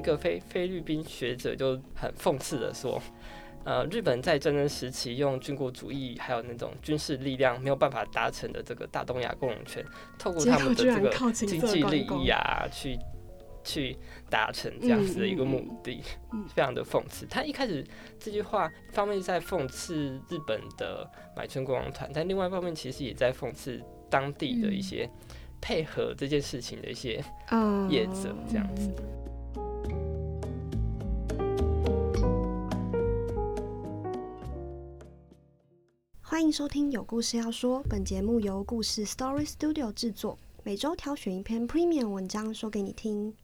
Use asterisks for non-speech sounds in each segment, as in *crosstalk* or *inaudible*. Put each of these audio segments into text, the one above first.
一个菲菲律宾学者就很讽刺的说，呃，日本在战争时期用军国主义还有那种军事力量没有办法达成的这个大东亚共荣圈，透过他们的这个经济利益啊，去去达成这样子的一个目的，非常的讽刺。他一开始这句话一方面在讽刺日本的买春国王团，但另外一方面其实也在讽刺当地的一些配合这件事情的一些业者这样子。欢迎收听有故事要说，本节目由故事 Story Studio 制作，每周挑选一篇 Premium 文章说给你听。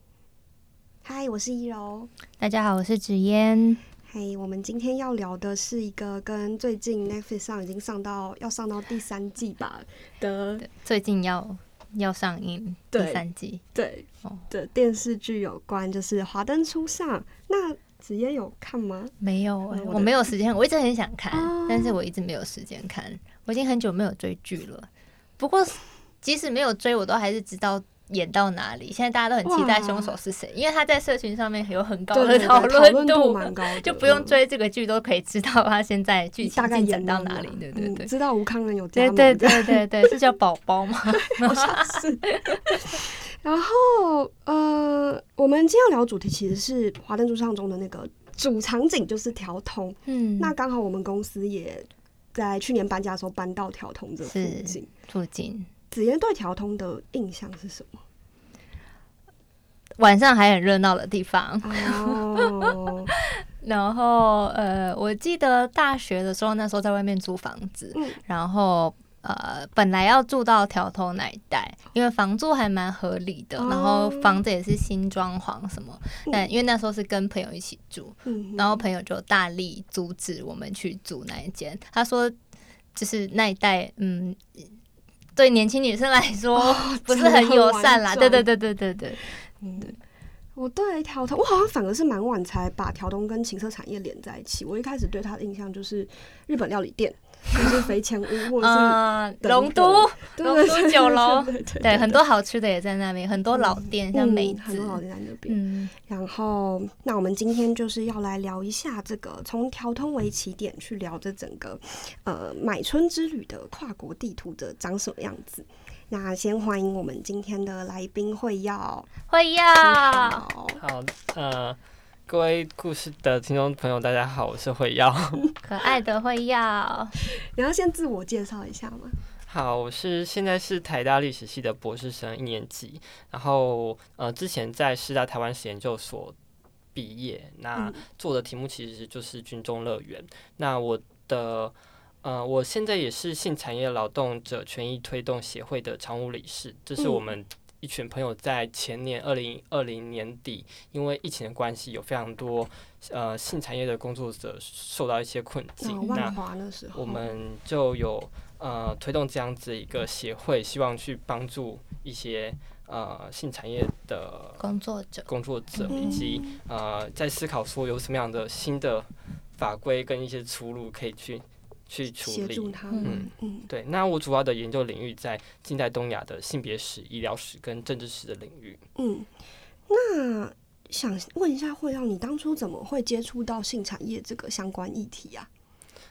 嗨，我是一柔。大家好，我是紫嫣。嘿，我们今天要聊的是一个跟最近 Netflix 上已经上到要上到第三季吧的，最近要要上映第三季，对的电视剧有关，就是《华灯初上》。那紫嫣有看吗？没有，我没有时间，我一直很想看，但是我一直没有时间看。我已经很久没有追剧了，不过即使没有追，我都还是知道。演到哪里？现在大家都很期待凶手是谁，因为他在社群上面有很高的讨论度，就不用追这个剧都可以知道他现在剧情进展到哪里。对对对，知道吴康仁有对对对对对，*laughs* 是叫宝宝吗？*laughs* 是。然后呃，我们今天要聊主题其实是《华灯初上》中的那个主场景就是调通。嗯，那刚好我们公司也在去年搬家的时候搬到调通这附近附近。紫嫣对调通的印象是什么？晚上还很热闹的地方。*laughs* 然后呃，我记得大学的时候，那时候在外面租房子，然后呃，本来要住到条头那一带，因为房租还蛮合理的，然后房子也是新装潢什么。但因为那时候是跟朋友一起住，然后朋友就大力阻止我们去住那一间，他说就是那一带，嗯。对年轻女生来说 *laughs* 不是很友善啦，对对对对对对，嗯，我对条通，我好像反而是蛮晚才把条通跟情色产业连在一起。我一开始对他的印象就是日本料理店。就是肥前屋，或者是龙都龙都酒楼，对，很多好吃的也在那边，很多老店，像美子，很多老店在那边。嗯，然后那我们今天就是要来聊一下这个从调通为起点去聊这整个呃买春之旅的跨国地图的长什么样子。那先欢迎我们今天的来宾会要会要好呃。各位故事的听众朋友，大家好，我是慧耀，*laughs* 可爱的慧耀。你要先自我介绍一下吗？好，我是现在是台大历史系的博士生一年级，然后呃，之前在师大台湾史研究所毕业，那做的题目其实就是军中乐园。那我的呃，我现在也是性产业劳动者权益推动协会的常务理事，这是我们。一群朋友在前年二零二零年底，因为疫情的关系，有非常多呃性产业的工作者受到一些困境。那我们就有呃推动这样子一个协会，希望去帮助一些呃性产业的工作者、工作者以及呃在思考说有什么样的新的法规跟一些出路可以去。去处理，嗯嗯，对。那我主要的研究领域在近代东亚的性别史、医疗史跟政治史的领域。嗯，那想问一下，会让你当初怎么会接触到性产业这个相关议题啊？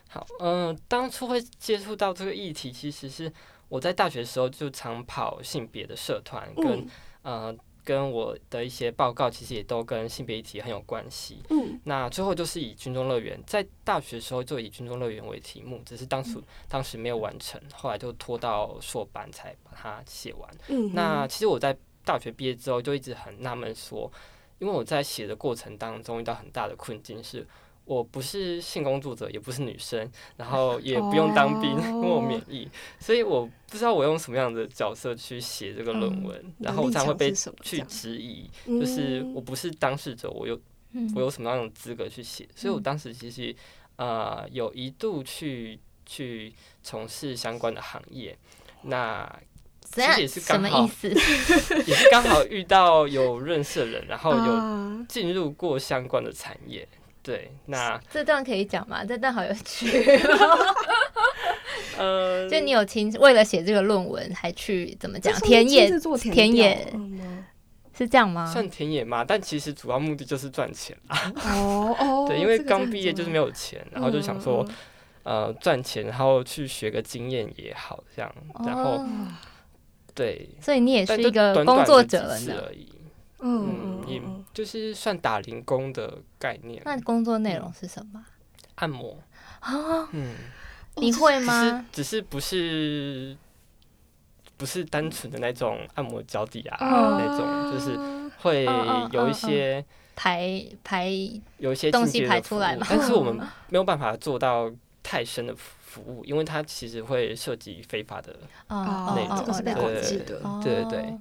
好，嗯，当初会接触到这个议题，其实是我在大学的时候就常跑性别的社团，跟呃。跟我的一些报告其实也都跟性别议题很有关系。嗯，那最后就是以军中乐园，在大学的时候就以军中乐园为题目，只是当初当时没有完成，后来就拖到硕班才把它写完。嗯，那其实我在大学毕业之后就一直很纳闷说，因为我在写的过程当中遇到很大的困境是。我不是性工作者，也不是女生，然后也不用当兵，因 *laughs* 为我免疫，所以我不知道我用什么样的角色去写这个论文，然后我才会被去质疑，就是我不是当事者，我有我有什么样的资格去写？所以我当时其实呃有一度去去从事相关的行业，那其实也是？刚好，*laughs* 也是刚好遇到有认识的人，然后有进入过相关的产业。对，那这段可以讲吗？这段好有趣。*laughs* 呃，就你有亲为了写这个论文，还去怎么讲田野？田野是这样吗？算田野嘛，但其实主要目的就是赚钱啊。哦哦，*laughs* 对，因为刚毕业就是没有钱，然后就想说嗯，呃，赚钱，然后去学个经验也好，这样，然后哦对，所以你也是一个工作者了呢。次而已，嗯也嗯就是算打零工的概念，那工作内容是什么？按摩，啊？嗯，你会吗？只是不是不是单纯的那种按摩脚底啊哦。那种，就是会有一些排排有一些东西排出来嘛但是我们没有办法做到太深的服务，因为它其实会涉及非法的哦内容。这个是被管制的。哦对对对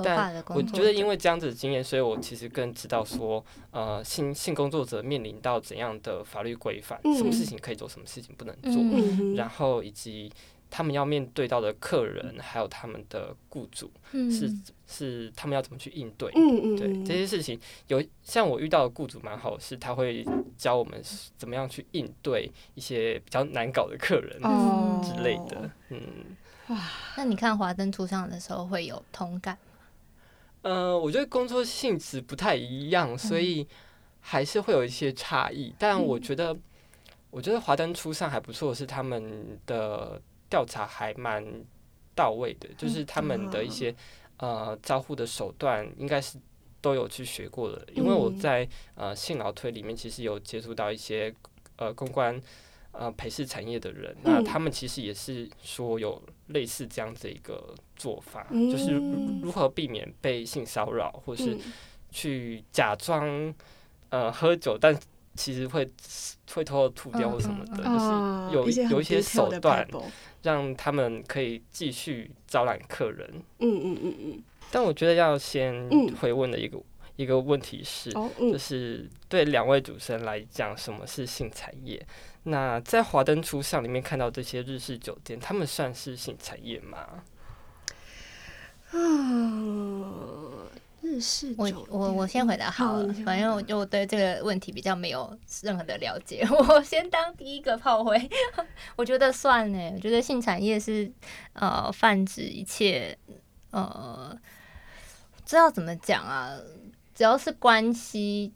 合法但的工作我觉得因为这样子的经验，所以我其实更知道说，呃，性性工作者面临到怎样的法律规范，什么事情可以做，什么事情不能做，然后以及他们要面对到的客人，还有他们的雇主，嗯。是是他们要怎么去应对。对嗯嗯嗯，这些事情，有像我遇到的雇主蛮好的，是他会教我们怎么样去应对一些比较难搞的客人哦之类的。嗯，那你看《华灯初上》的时候会有同感呃，我觉得工作性质不太一样，所以还是会有一些差异。但我觉得，我觉得华灯初上还不错，是他们的调查还蛮到位的，就是他们的一些呃招呼的手段应该是都有去学过的。因为我嗯在呃信劳推里面，其实有接触到一些呃公关。呃，陪侍产业的人，那嗯。他们其实也是说有类似这样子的一个做法，嗯。就是如如何避免被性骚扰，或是嗯。去假装呃喝酒，但其实会会偷偷吐掉嗯或什么的，嗯。就是有有一些手段让他们可以继续招揽客人。嗯嗯嗯嗯，但我觉得要先嗯。回问的一个、一个问题是，哦就嗯是对两位主持人来讲，什么是性产业？那在华灯初上里面看到这些日式酒店，他们算是性产业吗？啊，日式我酒我我先回答好了反正我就对这个问题比较没有任何的了解，*laughs* 我先当第一个炮灰。*laughs* 我觉得算呢，我觉得性产业是呃泛指一切呃，知道怎么讲啊，只要是关系。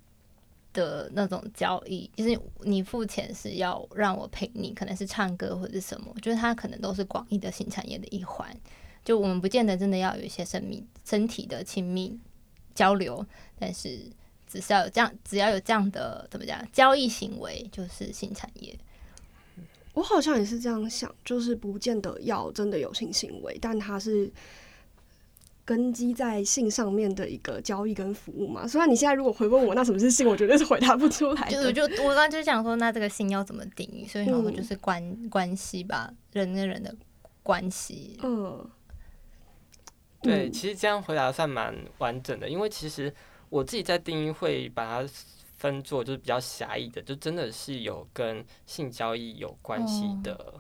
的那种交易，就是你付钱是要让我陪你，可能是唱歌或者什么，我觉得它可能都是广义的性产业的一环。就我们不见得真的要有一些生命身体的亲密交流，但是只是要有这样，只要有这样的怎么讲交易行为，就是性产业。我好像也是这样想，就是不见得要真的有性行为，但它是根基在性上面的一个交易跟服务嘛。虽然你现在如果回问我那什么是性，我绝对是回答不出来的。就就我刚刚就想说，那这个性要怎么定义？所以想说嗯就是关、关系吧，人跟人的关系。嗯，对，嗯其实这样回答算蛮完整的，因为其实我自己在定义会把它分作就是比较狭义的，就真的是有跟性交易有关系的、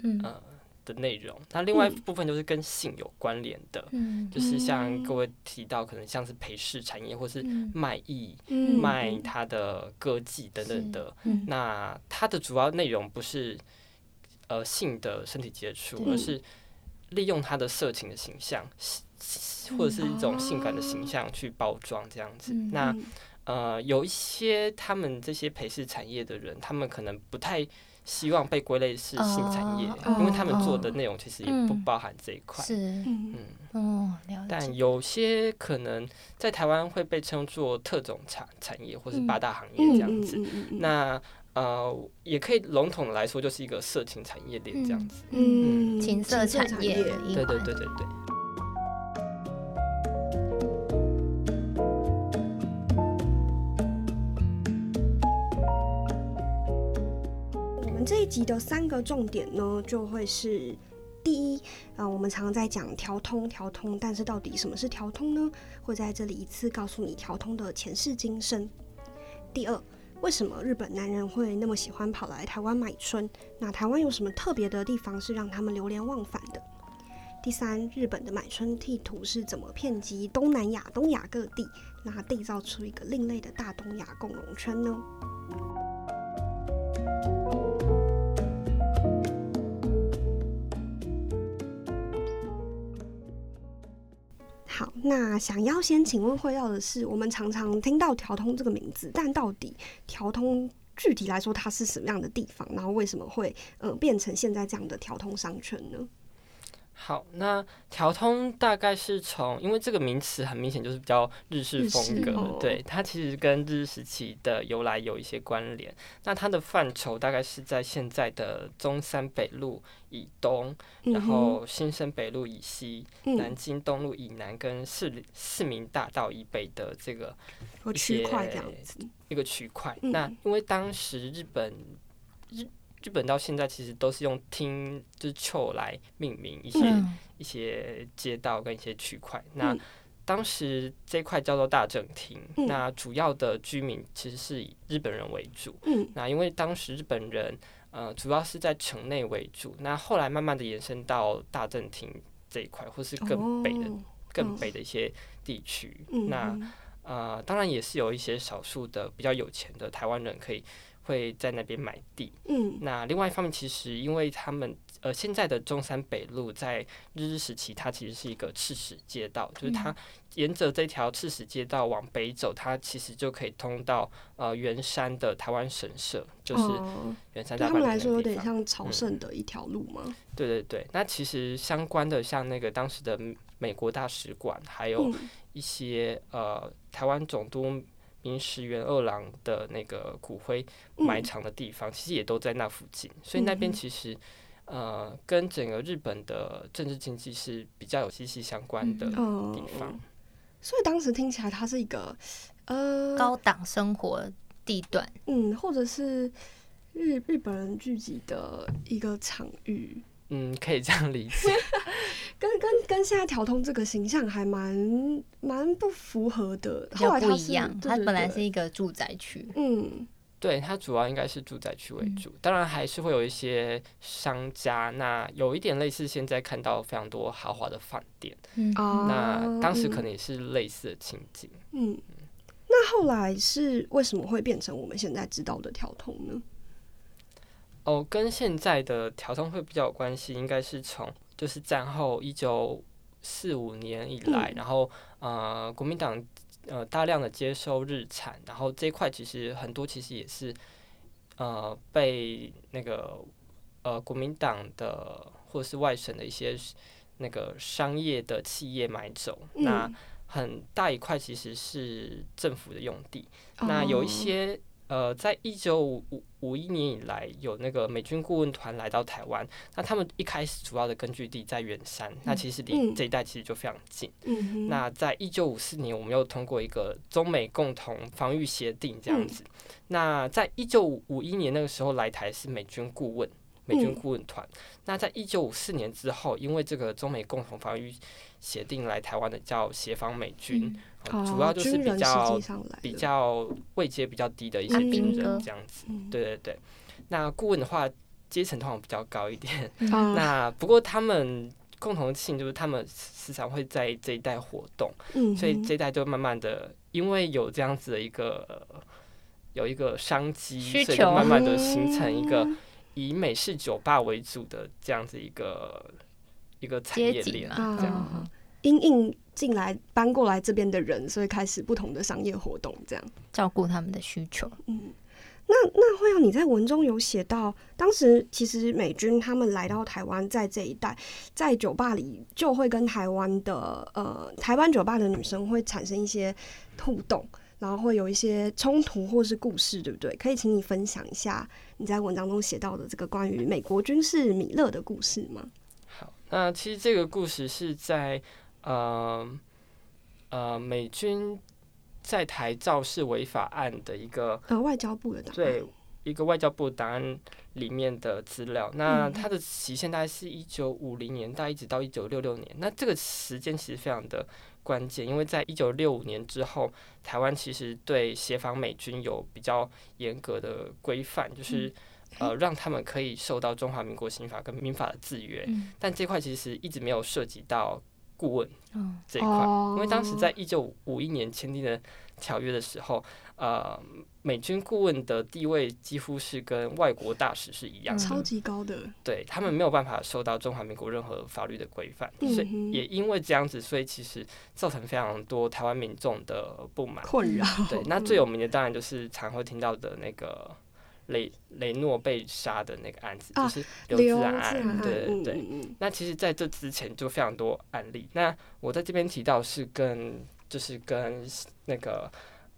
嗯呃的内容。那另外一嗯。部分就是跟性有关联的，嗯就是像嗯。各位提到，可能像是陪侍产业或是嗯。卖艺、嗯卖他的歌技等等的。嗯。那它的主要内容不是呃性的身体接触，而是利用他的色情的形象，或者是一种性感的形象去包装这样子。嗯那呃，有一些他们这些陪侍产业的人，他们可能不太希望被归类是性产业，哦因为他们做的内容其实也不嗯包含这一块。是嗯嗯，哦，了解。但有些可能在台湾会被称作特种产产业或是嗯八大行业嗯这样子。嗯嗯嗯那呃，也可以笼统的来说，就是一个色情产业链这样子。嗯情色产业对对环对对对。这一集的三个重点呢，就会是第一，呃，我们常常在讲调通调通，但是到底什么是调通呢？会在这里一次告诉你调通的前世今生。第二，为什么日本男人会那么喜欢跑来台湾买春？那台湾有什么特别的地方是让他们流连忘返的？第三，日本的买春地图是怎么遍及东南亚、东亚各地，那缔造出一个另类的大东亚共荣圈呢？好，那想要先请问会要的是，我们常常听到调通这个名字，但到底调通具体来说它是什么样的地方？然后为什么会呃变成现在这样的调通商圈呢？好，那调通大概是从，因为这个名词很明显就是比较日式风格，对它其实跟日治时期的由来有一些关联。那它的范畴大概是在现在的中山北路以东，然后新生北路以西，南京东路以南，跟市市民大道以北的这个区块一个区块。那因为当时日本日日本到现在其实都是用听就是丘来命名一些一些街道跟一些区块。那当时这块叫做大正町，那主要的居民其实是以日本人为主。那因为当时日本人呃主要是在城内为主，那后来慢慢的延伸到大正町这一块，或是更北的更北的一些地区。那呃当然也是有一些少数的比较有钱的台湾人可以。会在那边买地。嗯，那另外一方面，其实因为他们呃现在的中山北路在日治时期，它其实是一个赤石街道，就是它沿着这条赤石街道往北走，它其实就可以通到呃圆山的台湾神社，就是圆山大他们来说有点像朝圣的一条路吗？对对对，那其实相关的像那个当时的美国大使馆，还有一些呃台湾总督。明石元二郎的那个骨灰埋藏的地方，其实也都在那附近，所以那边其实呃，跟整个日本的政治经济是比较有息息相关的地方。所以当时听起来，它是一个呃高档生活地段，嗯，或者是日日本人聚集的一个场域。嗯，可以这样理解，*laughs* 跟跟跟现在调通这个形象还蛮蛮不符合的。后来不一样，它本来是一个住宅区。嗯，对，它主要应该是住宅区为主，当然还是会有一些商家。那有一点类似现在看到非常多豪华的饭店。嗯，那当时可能也是类似的情景。嗯，那后来是为什么会变成我们现在知道的调通呢？哦，跟现在的调通会比较有关系，应该是从就是战后一九四五年以来，然后呃国民党呃大量的接收日产，然后这一块其实很多其实也是呃被那个呃国民党的或者是外省的一些那个商业的企业买走，那很大一块其实是政府的用地，那有一些。呃，在一九五五五一年以来，有那个美军顾问团来到台湾。那他们一开始主要的根据地在远山，那其实离这一带其实就非常近。那在一九五四年，我们又通过一个中美共同防御协定这样子。那在一九五一年那个时候来台是美军顾问，美军顾问团。那在一九五四年之后，因为这个中美共同防御协定来台湾的叫协防美军。主要就是比较比较位阶比较低的一些军人这样子，对对对。那顾问的话，阶层通常比较高一点。*laughs* 那不过他们共同性就是他们时常会在这一带活动，所以这一带就慢慢的因为有这样子的一个有一个商机，所以就慢慢的形成一个以美式酒吧为主的这样子一个一个产业链这样。因应进来搬过来这边的人，所以开始不同的商业活动，这样照顾他们的需求。嗯，那那会让你在文中有写到，当时其实美军他们来到台湾，在这一带，在酒吧里就会跟台湾的呃台湾酒吧的女生会产生一些互动，然后会有一些冲突或是故事，对不对？可以请你分享一下你在文章中写到的这个关于美国军事米勒的故事吗？好，那其实这个故事是在。呃呃，美军在台肇事违法案的一个呃外交部的档案，对一个外交部档案里面的资料。那它的期限大概是一九五零年代一直到一九六六年。那这个时间其实非常的关键，因为在一九六五年之后，台湾其实对协防美军有比较严格的规范，就是呃让他们可以受到中华民国刑法跟民法的制约。但这块其实一直没有涉及到。顾问这一块，因为当时在一九五一年签订的条约的时候，呃，美军顾问的地位几乎是跟外国大使是一样的，超级高的，对他们没有办法受到中华民国任何法律的规范，所以也因为这样子，所以其实造成非常多台湾民众的不满困扰。对，那最有名的当然就是常会听到的那个。雷雷诺被杀的那个案子，就是刘自然案，对对对。那其实在这之前就非常多案例。那我在这边提到是跟，就是跟那个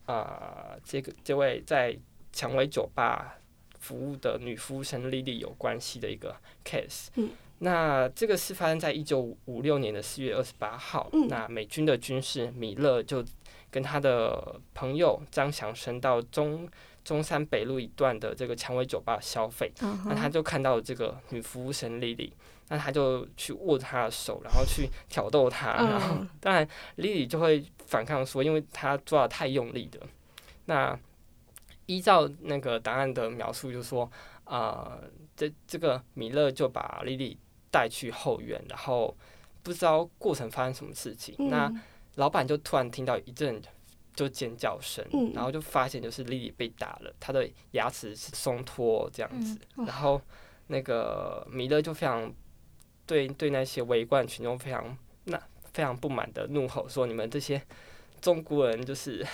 呃，这个这位在蔷薇酒吧服务的女服务生莉莉有关系的一个 case。嗯。那这个是发生在一九五六年的四月二十八号。嗯。那美军的军事米勒就跟他的朋友张祥生到中。中山北路一段的这个蔷薇酒吧消费，那他就看到这个女服务生莉莉，那他就去握他的手，然后去挑逗她，然后 *laughs* 当然莉莉就会反抗说，因为他抓的太用力了。那依照那个答案的描述，就说啊，这这个米勒就把莉莉带去后院，然后不知道过程发生什么事情，那老板就突然听到一阵。就尖叫声，然后就发现就是莉莉被打了，她的牙齿是松脱这样子，然后那个米勒就非常对对那些围观群众非常那非常不满的怒吼说：“你们这些中国人就是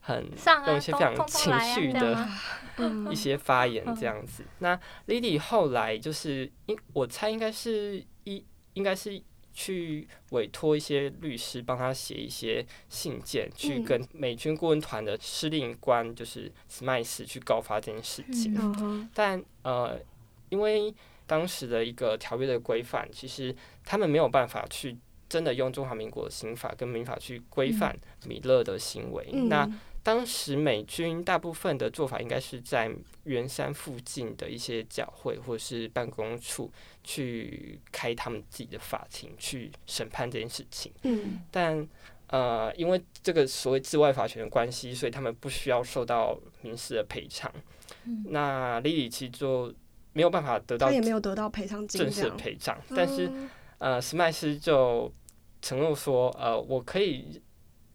很用一些非常情绪的 *laughs* 一些发言这样子。”那莉莉后来就是应我猜应该是一应该是。去委托一些律师帮他写一些信件，去跟美军顾问团的司令官就是斯麦斯去告发这件事情。但呃，因为当时的一个条约的规范，其实他们没有办法去真的用中华民国的刑法跟民法去规范米勒的行为。那当时美军大部分的做法，应该是在圆山附近的一些教会或者是办公处去开他们自己的法庭去审判这件事情。嗯，但呃，因为这个所谓治外法权的关系，所以他们不需要受到民事的赔偿。那李李其就没有办法得到，他也没有得到赔偿金正式的赔偿。但是呃，史麦斯就承诺说，呃，我可以。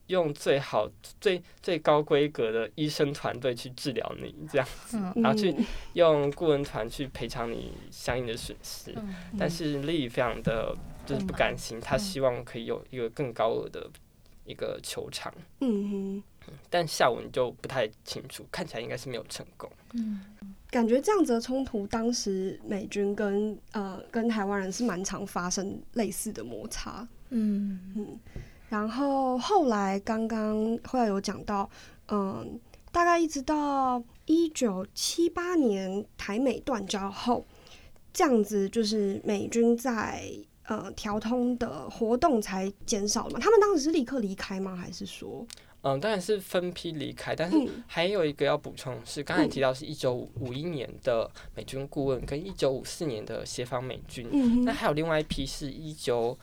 用最好、最最高规格的医生团队去治疗你，这样子，然后去用顾问团去赔偿你相应的损失。但是利非常的就是不甘心，他希望可以有一个更高额的一个球场。嗯哼，但下文就不太清楚，看起来应该是没有成功。嗯，感觉这样子的冲突，当时美军跟呃跟台湾人是蛮常发生类似的摩擦。嗯嗯。然后后来刚刚后来有讲到，嗯，大概一直到一九七八年台美断交后，这样子就是美军在呃调通的活动才减少了嘛？他们当时是立刻离开吗？还是说？嗯，当然是分批离开，但是还有一个要补充是，刚才提到是一九五一年的美军顾问跟一九五四年的协防美军，那还有另外一批是一九。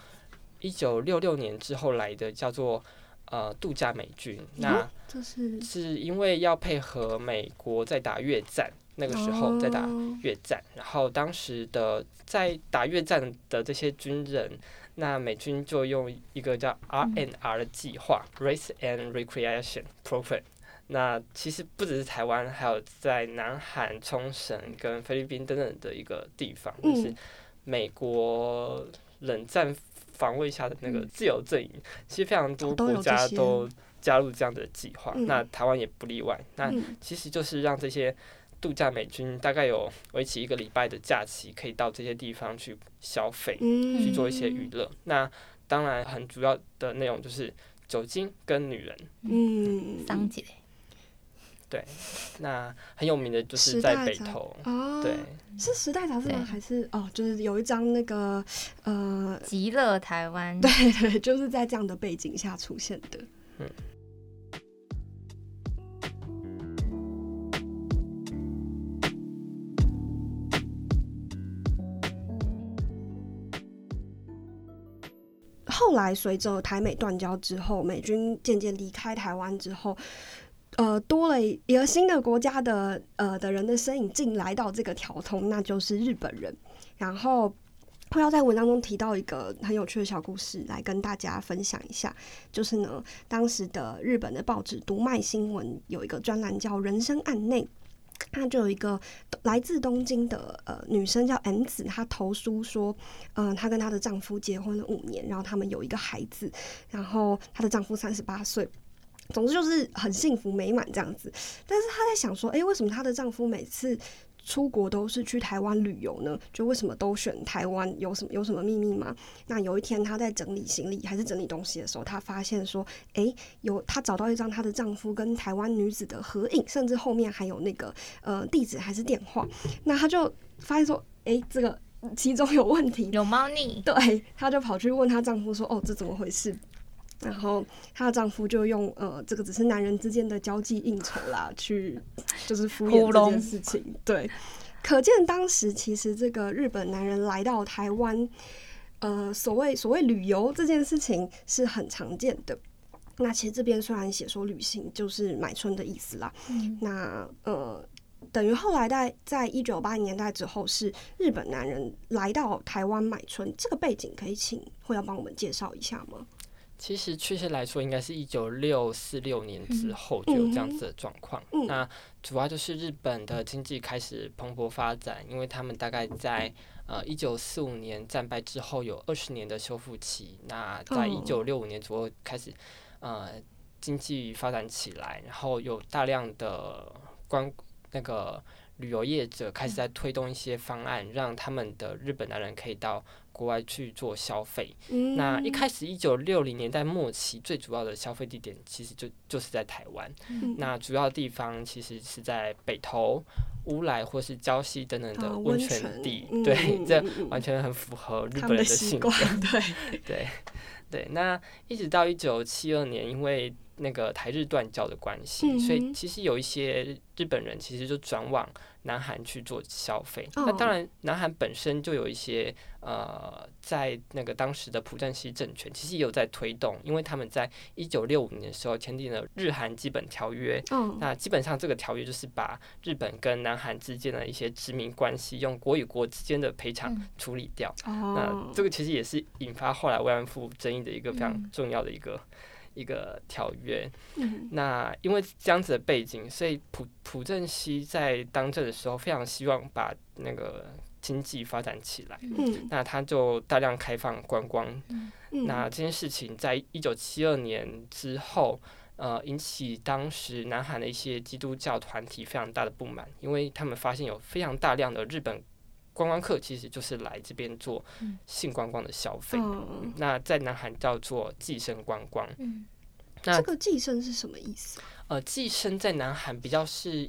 一九六六年之后来的叫做呃度假美军，那这是。是因为要配合美国在打越战，那个时候在打越战，然后当时的在打越战的这些军人，那美军就用一个叫 RNR 的计划 （Race and Recreation Program）。那其实不只是台湾，还有在南韩、冲绳跟菲律宾等等的一个地方，就是美国冷战。防卫下的那个自由阵营，其实非常多国家都加入这样的计划，那台湾也不例外。那其实就是让这些度假美军大概有为期一个礼拜的假期，可以到这些地方去消费，去做一些娱乐。那当然很主要的内容就是酒精跟女人。嗯，桑姐。对，那很有名的就是在北投，对，是时代杂志吗？还是哦，就是有一张那个呃，极乐台湾，*laughs* 对对，就是在这样的背景下出现的。嗯。后来随着台美断交之后，美军渐渐离开台湾之后。呃，多了一个新的国家的呃的人的身影进来到这个条通，那就是日本人。然后会要在文章中提到一个很有趣的小故事，来跟大家分享一下。就是呢，当时的日本的报纸《读卖新闻》有一个专栏叫《人生案内》，那就有一个来自东京的呃女生叫恩子，她投书说，嗯，她跟她的丈夫结婚了五年，然后他们有一个孩子，然后她的丈夫三十八岁。总之就是很幸福美满这样子，但是她在想说，诶，为什么她的丈夫每次出国都是去台湾旅游呢？就为什么都选台湾？有什么有什么秘密吗？那有一天她在整理行李还是整理东西的时候，她发现说，诶，有她找到一张她的丈夫跟台湾女子的合影，甚至后面还有那个呃地址还是电话。那她就发现说，诶，这个其中有问题，有猫腻。对，她就跑去问她丈夫说，哦，这怎么回事？然后她的丈夫就用呃，这个只是男人之间的交际应酬啦，去就是敷衍这件事情。对，可见当时其实这个日本男人来到台湾，呃，所谓所谓旅游这件事情是很常见的。那其实这边虽然写说旅行就是买春的意思啦，那呃，等于后来在在一九八零年代之后，是日本男人来到台湾买春，这个背景可以请会要帮我们介绍一下吗？其实确切来说，应该是一九六四六年之后就有这样子的状况。那主要就是日本的经济开始蓬勃发展，因为他们大概在呃一九四五年战败之后有二十年的修复期。那在一九六五年左右开始呃经济发展起来，然后有大量的观那个旅游业者开始在推动一些方案，让他们的日本男人可以到。国外去做消费，那一开始一九六零年代末期，最主要的消费地点其实就就是在台湾。那主要地方其实是在北投、乌来或是礁溪等等的温泉地。对，这完全很符合日本人的性格。*laughs* 对对对。那一直到一九七二年，因为那个台日断交的关系，所以其实有一些日本人其实就转往。南韩去做消费，那当然，南韩本身就有一些呃，在那个当时的朴正熙政权，其实也有在推动，因为他们在一九六五年的时候签订了日韩基本条约，那基本上这个条约就是把日本跟南韩之间的一些殖民关系，用国与国之间的赔偿处理掉。那这个其实也是引发后来慰安妇争议的一个非常重要的一个。一个条约，那因为这样子的背景，所以朴朴正熙在当政的时候非常希望把那个经济发展起来，那他就大量开放观光，那这件事情在一九七二年之后，呃，引起当时南韩的一些基督教团体非常大的不满，因为他们发现有非常大量的日本观光客其实就是来这边做性观光的消费，那在南韩叫做寄生观光。那这个寄生是什么意思？呃，寄生在南韩比较是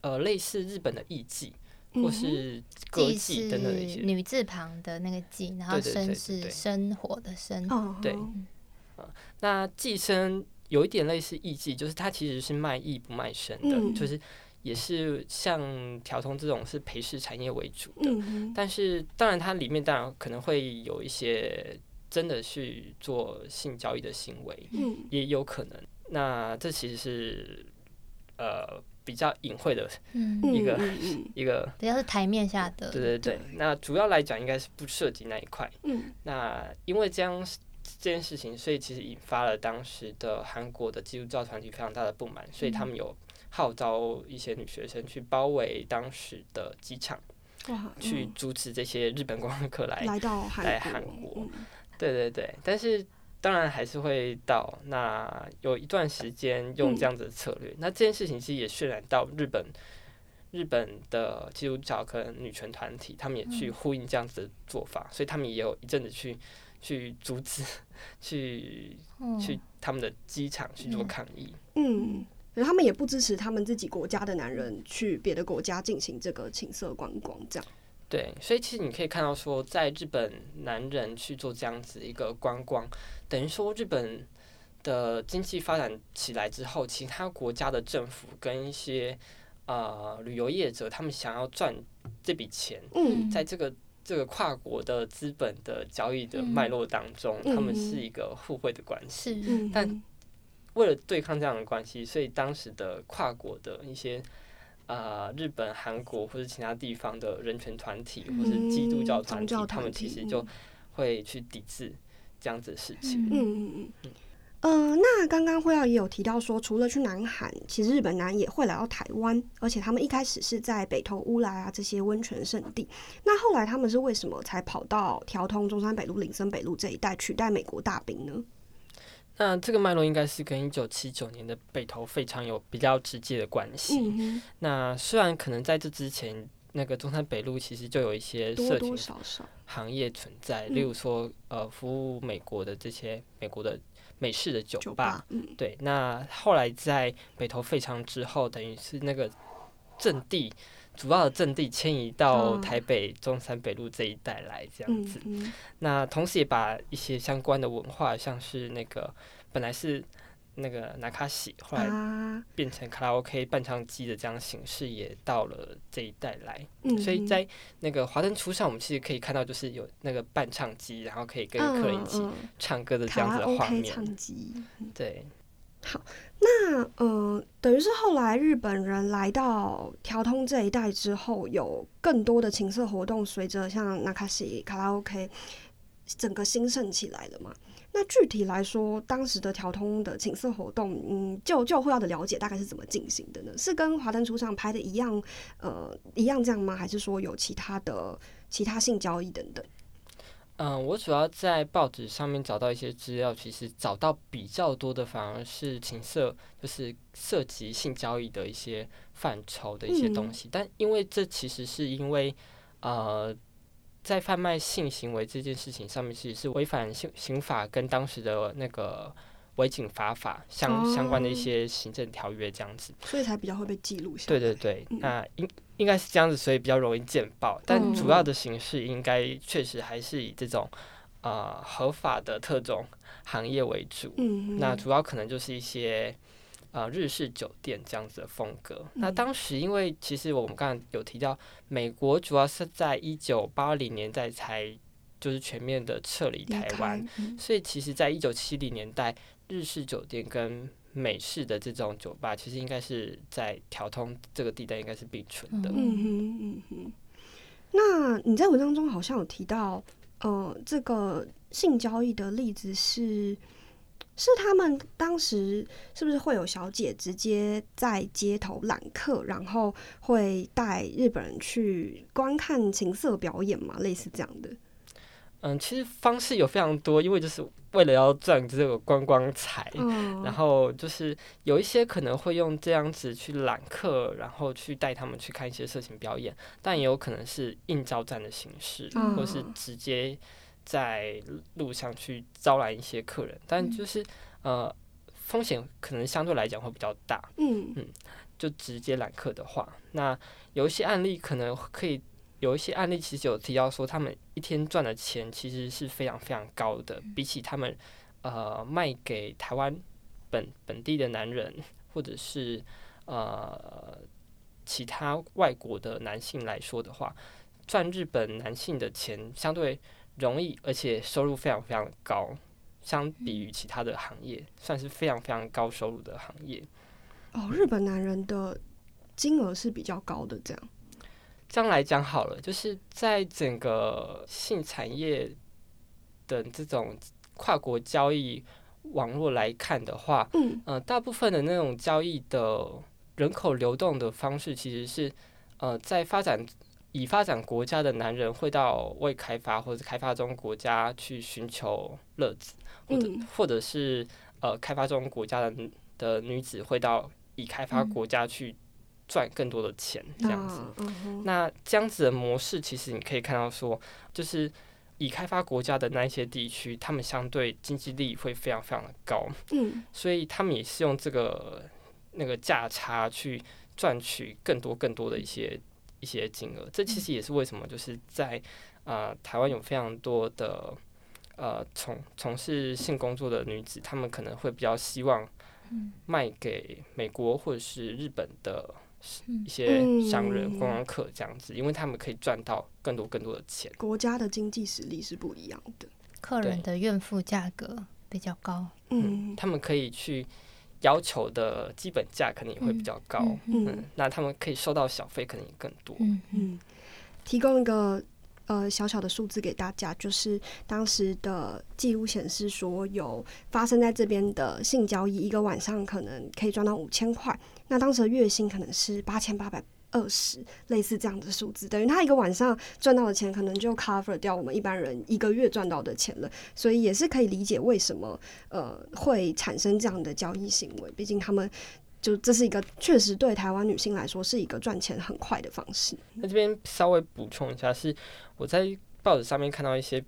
呃类似日本的艺妓，或是歌妓等等一些。女字旁的那个妓，然后生是生活的生。对，那寄生有一点类似艺妓，就是它其实是卖艺不卖身的，就是也是像调通这种是陪侍产业为主的，但是当然它里面当然可能会有一些。真的去做性交易的行为，嗯，也有可能。那这其实是呃比较隐晦的一个一个，*laughs* 比较是台面下的。对对对。那主要来讲，应该是不涉及那一块。嗯。那因为这样这件事情，所以其实引发了当时的韩国的基督教团体非常大的不满，所以他们有号召一些女学生去包围当时的机场，哇，去阻止这些日本观光客来来到韩国。对对对，但是当然还是会到。那有一段时间用这样子的策略。那这件事情其实也渲染到日本日本的基督教跟女权团体，他们也去呼应这样子的做法，所以他们也有一阵子去去阻止，去去他们的机场去做抗议。嗯，他们也不支持他们自己国家的男人去别的国家进行这个情色观光，这样。对，所以其实你可以看到，说在日本男人去做这样子一个观光，等于说日本的经济发展起来之后，其他国家的政府跟一些呃旅游业者，他们想要赚这笔钱，在这个这个跨国的资本的交易的脉络当中，他们是一个互惠的关系。但为了对抗这样的关系，所以当时的跨国的一些。呃日本、韩国或者其他地方的人权团体或是基督教团体，他们其实就会去抵制这样子的事情。嗯嗯嗯嗯。呃，那刚刚辉耀也有提到说，除了去南韩，其实日本男也会来到台湾，而且他们一开始是在北投乌来啊这些温泉圣地。那后来他们是为什么才跑到条通中山北路、林森北路这一带取代美国大兵呢？那这个脉络应该是跟一九七九年的北投废厂有比较直接的关系。那虽然可能在这之前，那个中山北路其实就有一些社群行业存在，例如说呃服务美国的这些美国的。美式的酒吧，对。那后来在北投废厂之后，等于是那个阵地主要的阵地迁移到台北中山北路这一带来，这样子。那同时也把一些相关的文化，像是那个本来是。那个拿卡西后来变成卡拉 OK 伴唱机的这样形式，也到了这一带来。所以在那个华灯初上，我们其实可以看到，就是有那个伴唱机，然后可以跟客人一起唱歌的这样子的画面。对。好，那呃，等于是后来日本人来到条通这一带之后，有更多的情色活动，随着像拿卡西卡拉 OK 整个兴盛起来了嘛。那具体来说，当时的调通的情色活动，嗯，就就会要的了解大概是怎么进行的呢？是跟华灯初上拍的一样，呃，一样这样吗？还是说有其他的其他性交易等等？嗯，我主要在报纸上面找到一些资料，其实找到比较多的反而是情色，就是涉及性交易的一些范畴的一些东西。但因为这其实是因为，呃。在贩卖性行为这件事情上面，其实是违反刑刑法跟当时的那个违警法法相相关的一些行政条约这样子，所以才比较会被记录下来。对对对，那应应该是这样子，所以比较容易见报。但主要的形式应该确实还是以这种啊合法的特种行业为主。嗯，那主要可能就是一些。呃，日式酒店这样子的风格。那当时因为其实我们刚刚有提到，美国主要是在一九八零年代才就是全面的撤离台湾，所以其实在一九七零年代，日式酒店跟美式的这种酒吧，其实应该是在调通这个地带应该是并存的。嗯哼嗯哼。那你在文章中好像有提到，呃，这个性交易的例子是。是他们当时是不是会有小姐直接在街头揽客，然后会带日本人去观看情色表演嘛？类似这样的。嗯，其实方式有非常多，因为就是为了要赚这个观光财，然后就是有一些可能会用这样子去揽客，然后去带他们去看一些色情表演，但也有可能是应招战的形式，或是直接。在路上去招揽一些客人，但就是呃风险可能相对来讲会比较大。嗯嗯，就直接揽客的话，那有一些案例可能可以有一些案例，其实有提到说他们一天赚的钱其实是非常非常高的，比起他们呃卖给台湾本本地的男人或者是呃其他外国的男性来说的话，赚日本男性的钱相对。容易，而且收入非常非常高，相比于其他的行业，算是非常非常高收入的行业。哦，日本男人的金额是比较高的，这样。这样来讲好了，就是在整个性产业的这种跨国交易网络来看的话，嗯，呃，大部分的那种交易的人口流动的方式，其实是呃在发展。已发展国家的男人会到未开发或者开发中国家去寻求乐子，或者或者是呃开发中国家的的女子会到已开发国家去赚更多的钱，这样子。那这样子的模式，其实你可以看到说，就是已开发国家的那一些地区，他们相对经济力会非常非常的高，嗯，所以他们也是用这个那个价差去赚取更多更多的一些。一些金额，这其实也是为什么就是在啊台湾有非常多的呃从从事性工作的女子，她们可能会比较希望卖给美国或者是日本的一些商人、观光客这样子，因为他们可以赚到更多更多的钱。国家的经济实力是不一样的，客人的怨妇价格比较高，嗯，他们可以去要求的基本价可能也会比较高，嗯嗯，那他们可以收到小费可能也更多，嗯。嗯，提供一个呃小小的数字给大家，就是当时的记录显示说，有发生在这边的性交易，一个晚上可能可以赚到五千块，那当时的月薪可能是八千八百。二十类似这样的数字，等于他一个晚上赚到的钱，可能就 cover 掉我们一般人一个月赚到的钱了，所以也是可以理解为什么呃会产生这样的交易行为。毕竟他们就这是一个确实对台湾女性来说是一个赚钱很快的方式。那这边稍微补充一下，是我在报纸上面看到一些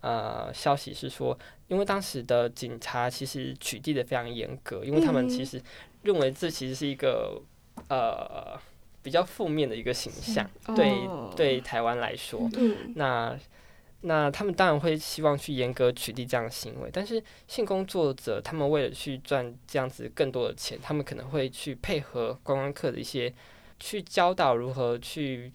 呃消息，是说，因为当时的警察其实取缔的非常严格，因为他们其实认为这其实是一个呃。比较负面的一个形象，对对台湾来说，那那他们当然会希望去严格取缔这样的行为，但是性工作者他们为了去赚这样子更多的钱，他们可能会去配合观光客的一些去教导如何去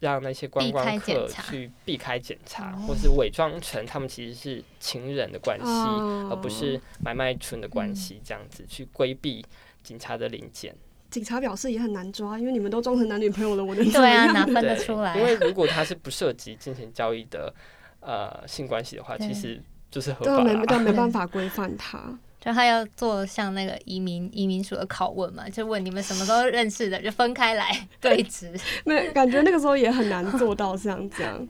让那些观光客去避开检查，或是伪装成他们其实是情人的关系，而不是买卖春的关系，这样子去规避警察的临检。警察表示也很难抓，因为你们都装成男女朋友了，我能对啊，哪分得出来？因为如果他是不涉及金钱交易的呃性关系的话，其实就是合法，但没办法规范他。*laughs* 就他要做像那个移民移民署的拷问嘛，就问你们什么时候认识的，就分开来对质。*laughs* 那感觉那个时候也很难做到像这样。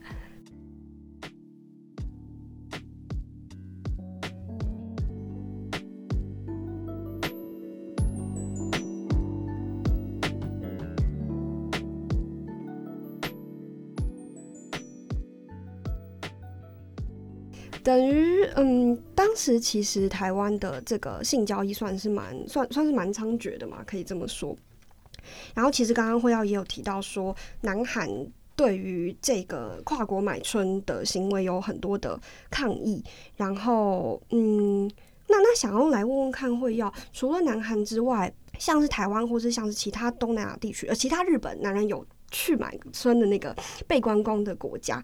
等于，嗯，当时其实台湾的这个性交易算是蛮算算是蛮猖獗的嘛，可以这么说。然后，其实刚刚会耀也有提到说，南韩对于这个跨国买春的行为有很多的抗议。然后，嗯，那那想要来问问看会耀，除了南韩之外，像是台湾或是像是其他东南亚地区，呃，其他日本男人有去买春的那个被观光的国家。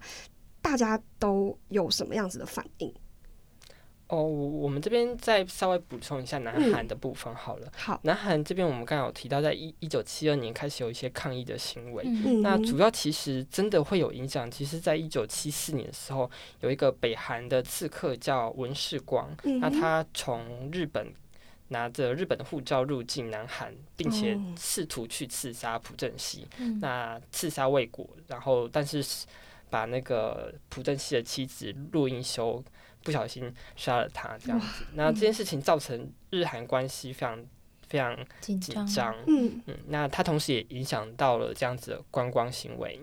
大家都有什么样子的反应？哦，我们这边再稍微补充一下南韩的部分好了。好，南韩这边我们刚刚有提到，在一一九七二年开始有一些抗议的行为。嗯，那主要其实真的会有影响。其实，在一九七四年的时候，有一个北韩的刺客叫文世光，那他从日本拿着日本的护照入境南韩，并且试图去刺杀朴正熙。那刺杀未果，然后但是。把那个朴正熙的妻子陆英修不小心杀了他，这样子。那这件事情造成日韩关系非常非常紧张。嗯嗯，那他同时也影响到了这样子的观光行为。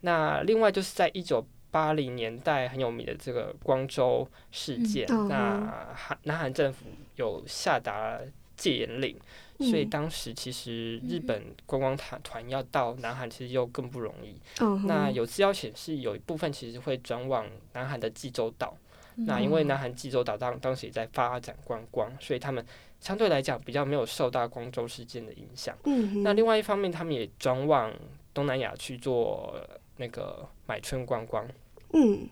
那另外就是在一九八零年代很有名的这个光州事件，那韩南韩政府有下达戒严令。所以当时其实日本观光团团要到南韩，其实又更不容易。那有资料显示，有一部分其实会转往南韩的济州岛。那因为南韩济州岛当当时也在发展观光，所以他们相对来讲比较没有受到光州事件的影响。那另外一方面，他们也转往东南亚去做那个买春观光。嗯，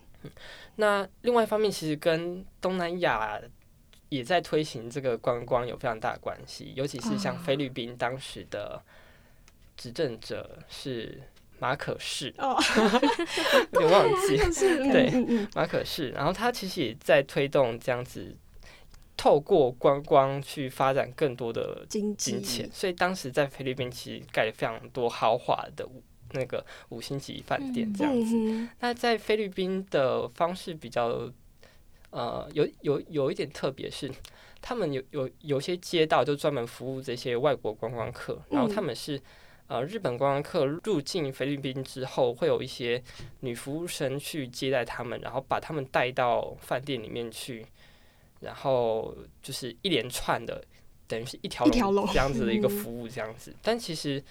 那另外一方面，其实跟东南亚。也在推行这个观光有非常大的关系，尤其是像菲律宾当时的执政者是马可士，*laughs* 有点忘记，*laughs* 对，马可士，然后他其实也在推动这样子，透过观光去发展更多的金钱，所以当时在菲律宾其实盖了非常多豪华的那个五星级饭店这样子。那在菲律宾的方式比较。呃，有有有一点特别，是他们有有有些街道就专门服务这些外国观光客，然后他们是呃日本观光客入境菲律宾之后，会有一些女服务生去接待他们，然后把他们带到饭店里面去，然后就是一连串的，等于是一条龙这样子的一个服务这样子。但其实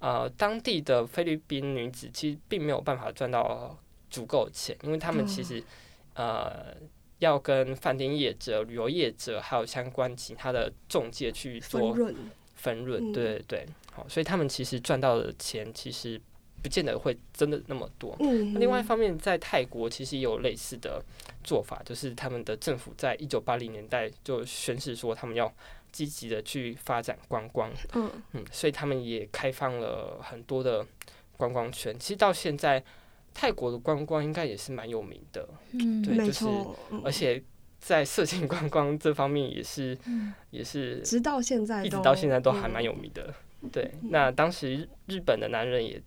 呃，当地的菲律宾女子其实并没有办法赚到足够钱，因为他们其实呃。要跟饭店业者、旅游业者还有相关其他的中介去做分润，对对对，好，所以他们其实赚到的钱其实不见得会真的那么多。另外一方面，在泰国其实也有类似的做法，就是他们的政府在一九八零年代就宣示说他们要积极的去发展观光，嗯嗯，所以他们也开放了很多的观光圈。其实到现在，泰国的观光应该也是蛮有名的，嗯，对，就是而且在色情 *laughs* 观光这方面也是，也是直到现在一直到现在都还蛮有名的。对，那当时日本的男人也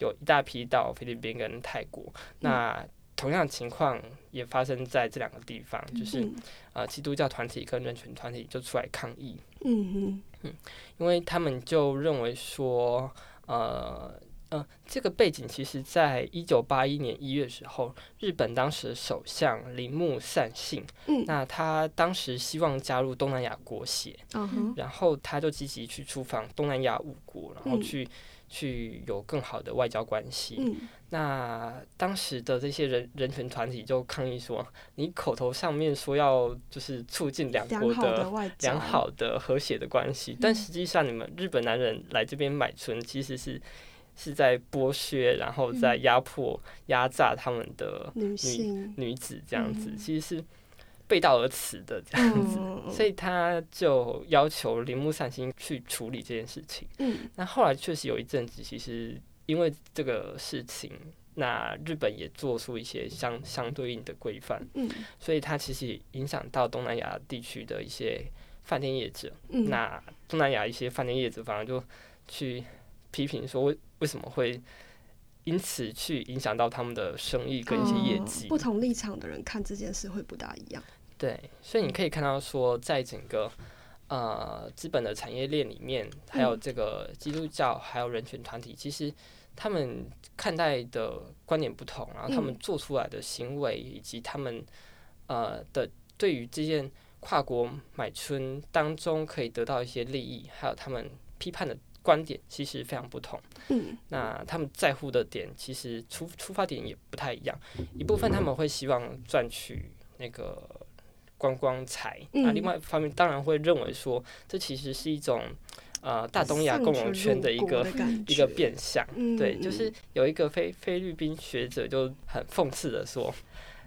有一大批到菲律宾跟泰国，那同样情况也发生在这两个地方，就是呃基督教团体跟人权团体就出来抗议，嗯嗯。嗯，因为他们就认为说，呃呃，这个背景其实在一九八一年一月时候，日本当时的首相铃木善信，嗯，那他当时希望加入东南亚国协，嗯然后他就积极去出访东南亚五国，然后去去有更好的外交关系。嗯，那当时的这些人人权团体就抗议说，你口头上面说要就是促进两国的良好的和谐的关系，但实际上你们日本男人来这边买春其实是。是在剥削，然后在压迫、压榨他们的女女子这样子，其实是背道而驰的这样子，所以他就要求铃木善心去处理这件事情。嗯，那后来确实有一阵子，其实因为这个事情，那日本也做出一些相相对应的规范。嗯，所以它其实影响到东南亚地区的一些饭店业者。嗯，那东南亚一些饭店业者反而就去。批评说为为什么会因此去影响到他们的生意跟一些业绩？不同立场的人看这件事会不大一样。对，所以你可以看到说，在整个呃资本的产业链里面，还有这个基督教还有人权团体，其实他们看待的观点不同，然后他们做出来的行为以及他们呃的对于这件跨国买春当中可以得到一些利益，还有他们批判的。观点其实非常不同，嗯，那他们在乎的点其实出出发点也不太一样。一部分他们会希望赚取那个观光财，那另外一方面当然会认为说，这其实是一种呃大东亚共荣圈的一个一个变相。对，就是有一个菲菲律宾学者就很讽刺的说。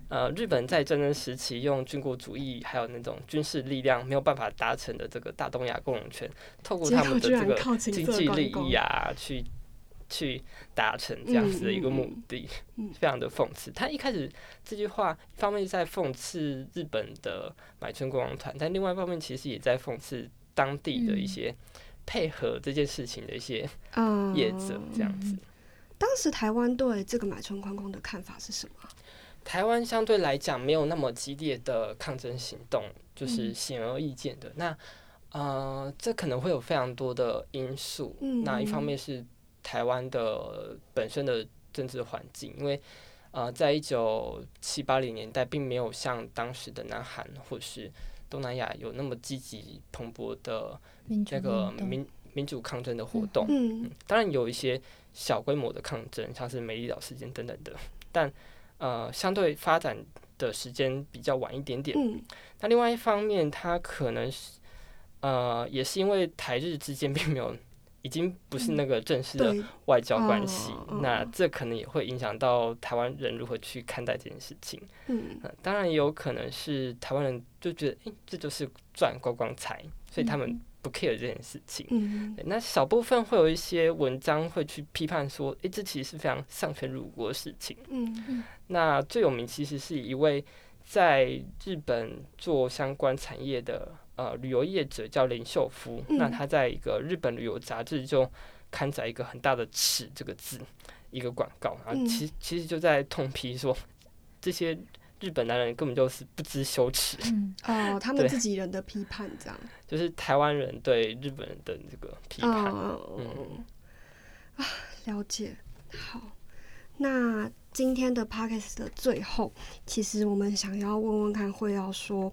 呃，日本在战争时期用军国主义还有那种军事力量没有办法达成的这个大东亚共荣圈，透过他们的这个经济利益啊，去去达成这样子的一个目的，非常的讽刺。他一开始这句话一方面在讽刺日本的买春观光团，但另外一方面其实也在讽刺当地的一些配合这件事情的一些业者这样子。当时台湾对这个买春观光的看法是什么？台湾相对来讲没有那么激烈的抗争行动，就是显而易见的。那呃，这可能会有非常多的因素。那一方面是台湾的本身的政治环境，因为呃，在一九七八零年代，并没有像当时的南韩或是东南亚有那么积极蓬勃的这个民民主抗争的活动。嗯，当然有一些小规模的抗争，像是美丽岛事件等等的，但呃，相对发展的时间比较晚一点点。嗯，那另外一方面，它可能是呃，也是因为台日之间并没有，已经不是那个正式的外交关系。那这可能也会影响到台湾人如何去看待这件事情。嗯，当然也有可能是台湾人就觉得，哎，这就是赚观光财，所以他们。不 care 这件事情，嗯，那小部分会有一些文章会去批判说，诶，这其实是非常丧权辱国的事情，嗯，那最有名其实是一位在日本做相关产业的呃旅游业者叫林秀夫，那他在一个日本旅游杂志就刊载一个很大的“耻”这个字一个广告，然后其其实就在痛批说这些。日本男人根本就是不知羞耻嗯哦，*laughs* 他们自己人的批判这样，就是台湾人对日本人的这个批判。嗯啊，了解。好，那今天的 podcast 的最后，其实我们想要问问看，会要说，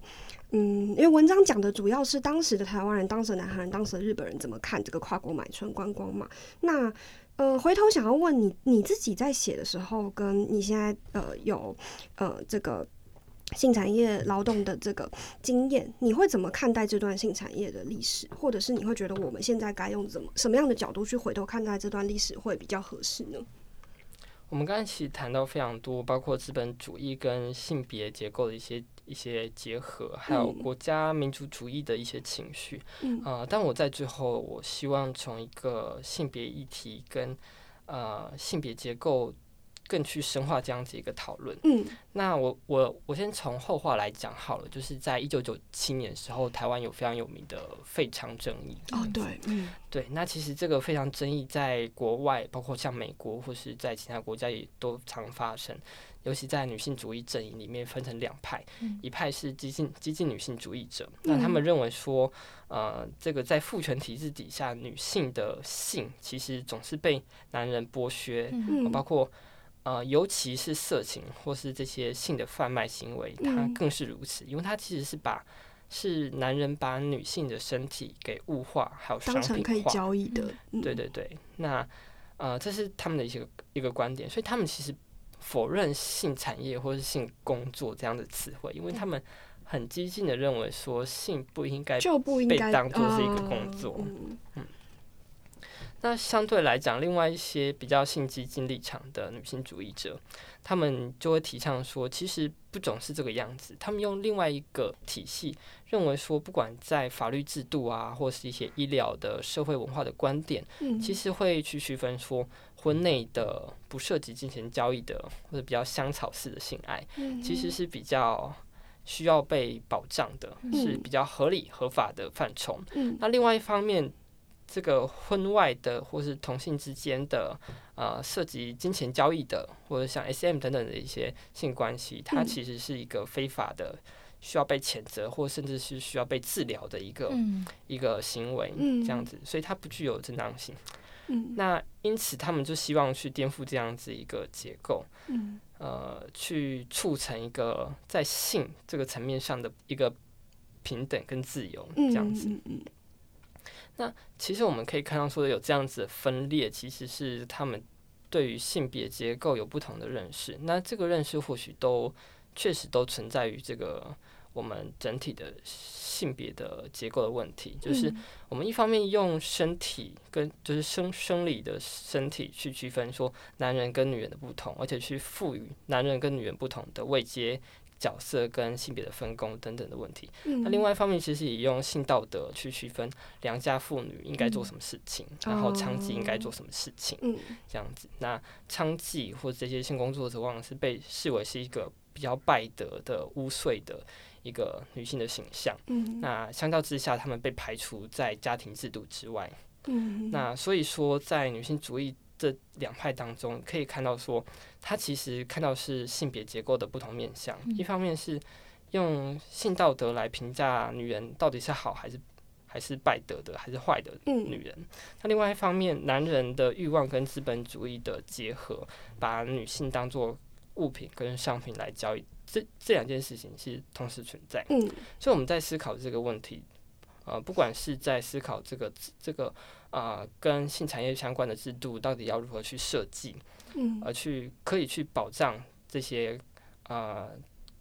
嗯，因为文章讲的主要是当时的台湾人、当时的南韩人、当时的日本人怎么看这个跨国买春观光嘛？那呃，回头想要问你，你自己在写的时候，跟你现在呃有呃这个性产业劳动的这个经验，你会怎么看待这段性产业的历史？或者是你会觉得我们现在该用怎么什么样的角度去回头看待这段历史会比较合适呢？我们刚才其实谈到非常多，包括资本主义跟性别结构的一些一些结合，还有国家民族主义的一些情绪。嗯，呃，但我在最后，我希望从一个性别议题跟呃性别结构。更去深化这样子一个讨论。嗯，那我我我先从后话来讲好了，就是在一九九七年时候，台湾有非常有名的废娼争议。哦，对，嗯，对。那其实这个废娼争议在国外，包括像美国或是在其他国家也都常发生。尤其在女性主义阵营里面分成两派，一派是激进激进女性主义者，那他们认为说，呃，这个在父权体制底下，女性的性其实总是被男人剥削，包括。呃，尤其是色情或是这些性的贩卖行为，它更是如此，因为它其实是把是男人把女性的身体给物化，还有商品可以交易的。对对对，那呃，这是他们的一些一个观点，所以他们其实否认性产业或是性工作这样的词汇，因为他们很激进的认为说性不应该就不应该被当做是一个工作，嗯。那相对来讲，另外一些比较性激进立场的女性主义者，他们就会提倡说，其实不总是这个样子。他们用另外一个体系，认为说，不管在法律制度啊，或是一些医疗的社会文化的观点，其实会去区分说，婚内的不涉及金钱交易的，或者比较香草式的性爱，其实是比较需要被保障的，是比较合理合法的范畴。那另外一方面。这个婚外的或是同性之间的，呃，涉及金钱交易的，或者像 S.M. 等等的一些性关系，它其实是一个非法的，需要被谴责，或甚至是需要被治疗的一个一个行为，这样子，所以它不具有正当性。那因此他们就希望去颠覆这样子一个结构，呃，去促成一个在性这个层面上的一个平等跟自由，这样子。那其实我们可以看到，说有这样子的分裂，其实是他们对于性别结构有不同的认识。那这个认识或许都确实都存在于这个我们整体的性别的结构的问题。就是我们一方面用身体跟就是生生理的身体去区分说男人跟女人的不同，而且去赋予男人跟女人不同的位阶。角色跟性别的分工等等的问题。那另外一方面，其实也用性道德去区分良家妇女应该做什么事情，然后娼妓应该做什么事情。这样子，那娼妓或者这些性工作者，往往是被视为是一个比较败德的污秽的一个女性的形象。那相较之下，他们被排除在家庭制度之外。那所以说，在女性主义。这两派当中，可以看到说，他其实看到是性别结构的不同面向。一方面是用性道德来评价女人到底是好还是还是败德的，还是坏的女人。那另外一方面，男人的欲望跟资本主义的结合，把女性当做物品跟商品来交易，这这两件事情是同时存在。嗯，所以我们在思考这个问题。呃，不管是在思考这个这个啊，跟性产业相关的制度到底要如何去设计，嗯，而去可以去保障这些啊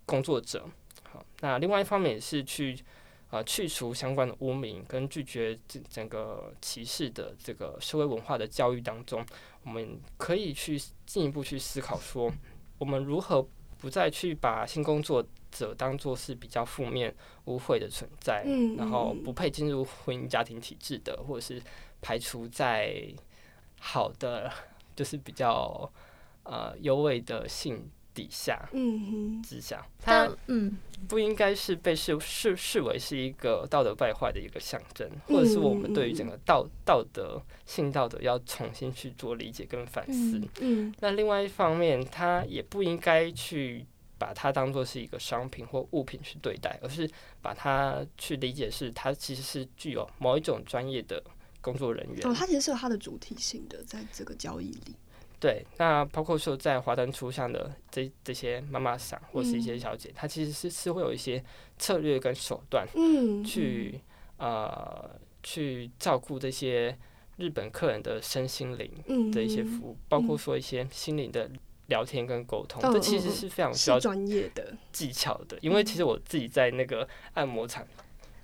工作者。好，那另外一方面也是去啊去除相关的污名，跟拒绝整整个歧视的这个社会文化的教育当中，我们可以去进一步去思考说，我们如何不再去把性工作。者当做是比较负面污秽的存在，然后不配进入婚姻家庭体制的，或者是排除在好的，就是比较呃优位的性底下，嗯之下，它嗯不应该是被视视视为是一个道德败坏的一个象征，或者是我们对于整个道道德性道德要重新去做理解跟反思。嗯，那另外一方面，它也不应该去。把它当做是一个商品或物品去对待，而是把它去理解是它其实是具有某一种专业的工作人员。哦，它其实是有它的主体性的，在这个交易里。对，那包括说在华灯初上的这这些妈妈桑或是一些小姐，她其实是是会有一些策略跟手段，嗯，去呃去照顾这些日本客人的身心灵的一些服务，包括说一些心灵的。聊天跟沟通，这其实是非常需要专业的技巧的。因为其实我自己在那个按摩场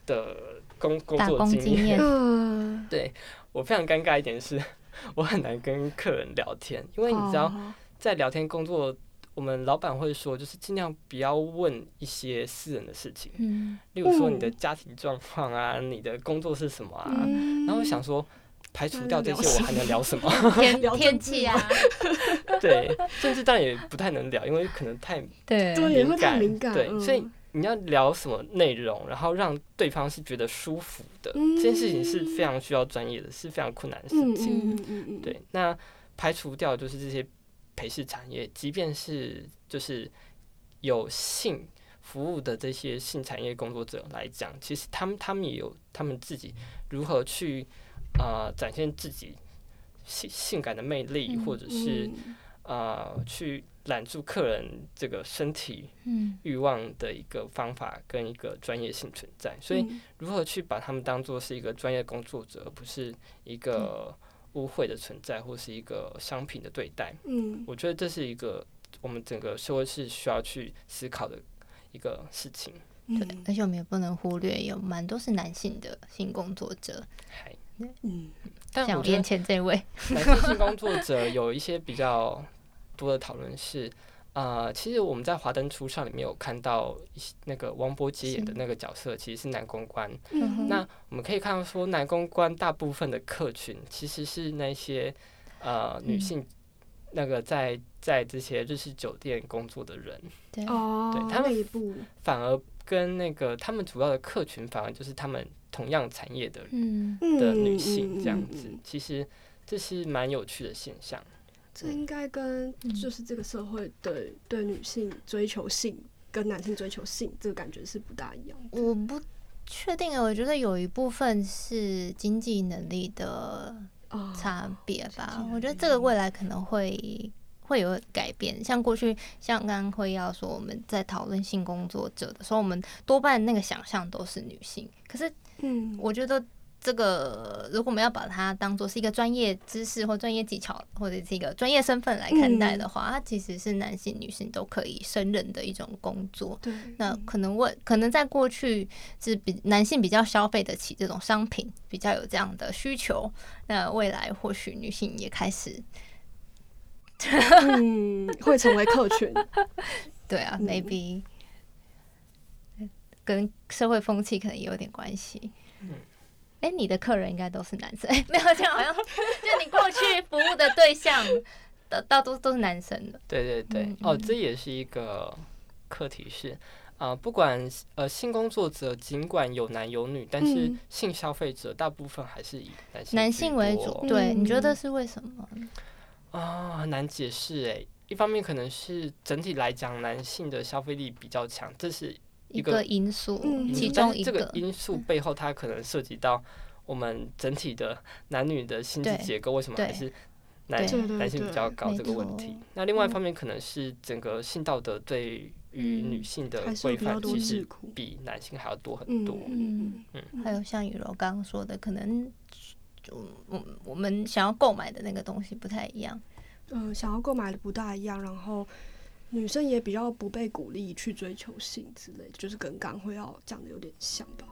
的工工作经验，*laughs* 对我非常尴尬一点是，我很难跟客人聊天，因为你知道，在聊天工作，我们老板会说，就是尽量不要问一些私人的事情，嗯，例如说你的家庭状况啊，你的工作是什么啊，嗯然后想说。排除掉这些，我还能聊什么？*laughs* 天聊天气啊，对，甚至当然也不太能聊，因为可能太对对也会敏感。太敏感对，嗯所以你要聊什么内容，然后让对方是觉得舒服的，嗯这件事情是非常需要专业的，是非常困难的事嗯情。对，那排除掉就是这些陪侍产业，即便是就是有性服务的这些性产业工作者来讲，其实他们他们也有他们自己如何去呃展现自己性性感的魅力，嗯或者是嗯呃去揽住客人这个身体嗯。欲望的一个方法跟一个专业性存在，所以嗯。如何去把他们当做是一个专业工作者，而不是一个污秽的存在，或是一个商品的对待。嗯。我觉得这是一个我们整个社会是需要去思考的一个事情。对嗯，而且我们也不能忽略，有蛮多是男性的性工作者，嗨，嗯。像我眼但我觉得前这位，*laughs* 男性性工作者有一些比较多的讨论是。呃，其实我们在《华灯初上》里面有看到那个王伯杰演的那个角色，其实是男公关。嗯那我们可以看到说，男公关大部分的客群其实是那些呃女嗯性，那个在在这些日式酒店工作的人，对，哦，对他们反而跟那个他们主要的客群，反而就是他们同样产业的嗯的嗯女性这样子嗯。其实这是蛮有趣的现象。这应该跟嗯就是这个社会对对女性追求性跟男性追求性这个感觉是不大一样的。我不确定啊，我觉得有一部分是经济能力的哦差别吧我觉得这个未来可能会会有改变。像过去，像刚刚会要说我们在讨论性工作者的时候，我们多半那个想象都是女性。可是嗯，我觉得这个，如果我们要把它当做是一个专业知识或专业技巧，或者是一个专业身份来看待的话，它其实是男性、女性都可以胜任的一种工作。对，那可能我可能在过去是比男性比较消费得起这种商品，比较有这样的需求。那未来或许女性也开始，嗯，会成为客群。对啊、嗯 m a y b e 跟社会风气可能也有点关系。哎、你的客人应该都是男生，哎、*laughs* 没有这样，好像就你过去服务的对象，大大多都是男生的。对对对，嗯哦，嗯这也是一个课题是。啊、不管呃性工作者尽管有男有女，但是嗯性消费者大部分还是以男性男性为主，对，你觉嗯得是为什么？啊、很难解释哎。一方面可能是整体来讲，男性的消费力比较强，这是一个因素，嗯。其中一个。因素背后，它可能涉及到我们整体的男女的薪资结构为什么还是男男性比较高这个问题。那另外一嗯方面，可能是整个性道德对于嗯。女性的规范，其实比男性还要多很嗯多。嗯。嗯。还有像雨柔刚刚说的，可能就我我们想要购买的那个东西不太一样。嗯，想要购买的不大一样，然后女生也比较不被鼓励去追求性之类，就是跟刚会要讲的有点像吧。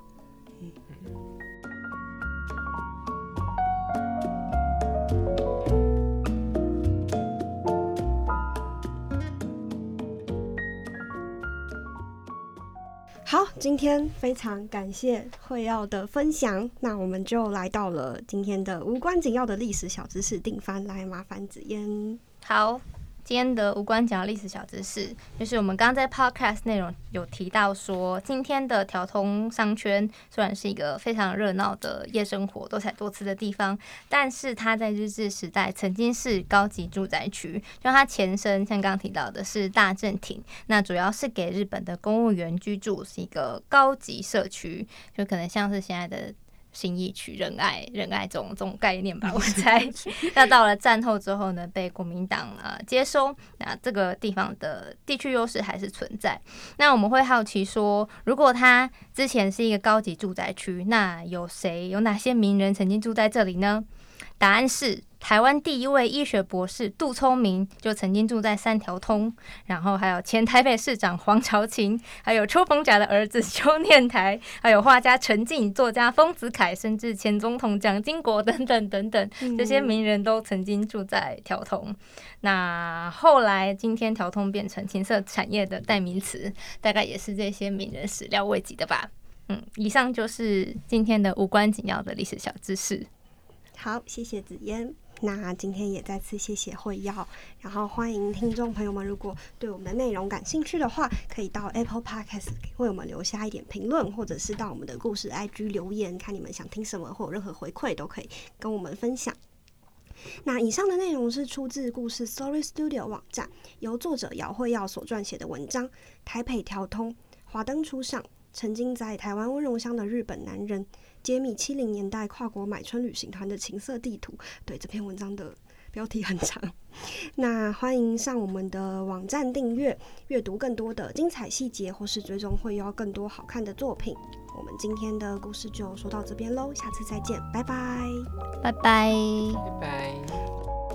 好，今天非常感谢惠耀的分享，那我们就来到了今天的无关紧要的历史小知识定番，来麻烦子嫣。好，今天的无关紧要历史小知识，就是我们刚刚在 podcast 内容有提到说，今天的条通商圈虽然是一个非常热闹的夜生活、多彩多姿的地方，但是它在日治时代曾经是高级住宅区，就它前身像刚刚提到的是大正町，那主要是给日本的公务员居住，是一个高级社区，就可能像是现在的。新义取仁爱仁爱这种这种概念吧，*laughs* 我猜。*laughs* 那到了战后之后呢，被国民党呃接收，那这个地方的地区优势还是存在。那我们会好奇说，如果它之前是一个高级住宅区，那有谁有哪些名人曾经住在这里呢？答案是台湾第一位医学博士杜聪明就曾经住在三条通，然后还有前台北市长黄朝琴，还有邱逢甲的儿子邱念台，还有画家陈进、作家丰子恺，甚至前总统蒋经国等等等等，这些名人都曾经住在条通。那后来今天条通变成情色产业的代名词，大概也是这些名人始料未及的吧。嗯，以上就是今天的无关紧要的历史小知识。好，谢谢紫嫣。那今天也再次谢谢会要，然后欢迎听众朋友们，如果对我们的内容感兴趣的话，可以到 Apple Podcast 为我们留下一点评论，或者是到我们的故事 IG 留言，看你们想听什么，或有任何回馈都可以跟我们分享。那以上的内容是出自故事 Story Studio 网站，由作者姚慧耀所撰写的文章。台北调通，华灯初上。曾经在台湾温柔乡的日本男人，揭秘七零年代跨国买春旅行团的情色地图。对这篇文章的标题很长，*laughs* 那欢迎上我们的网站订阅，阅读更多的精彩细节，或是追踪会邀更多好看的作品。我们今天的故事就说到这边喽，下次再见，拜拜，拜拜，拜拜。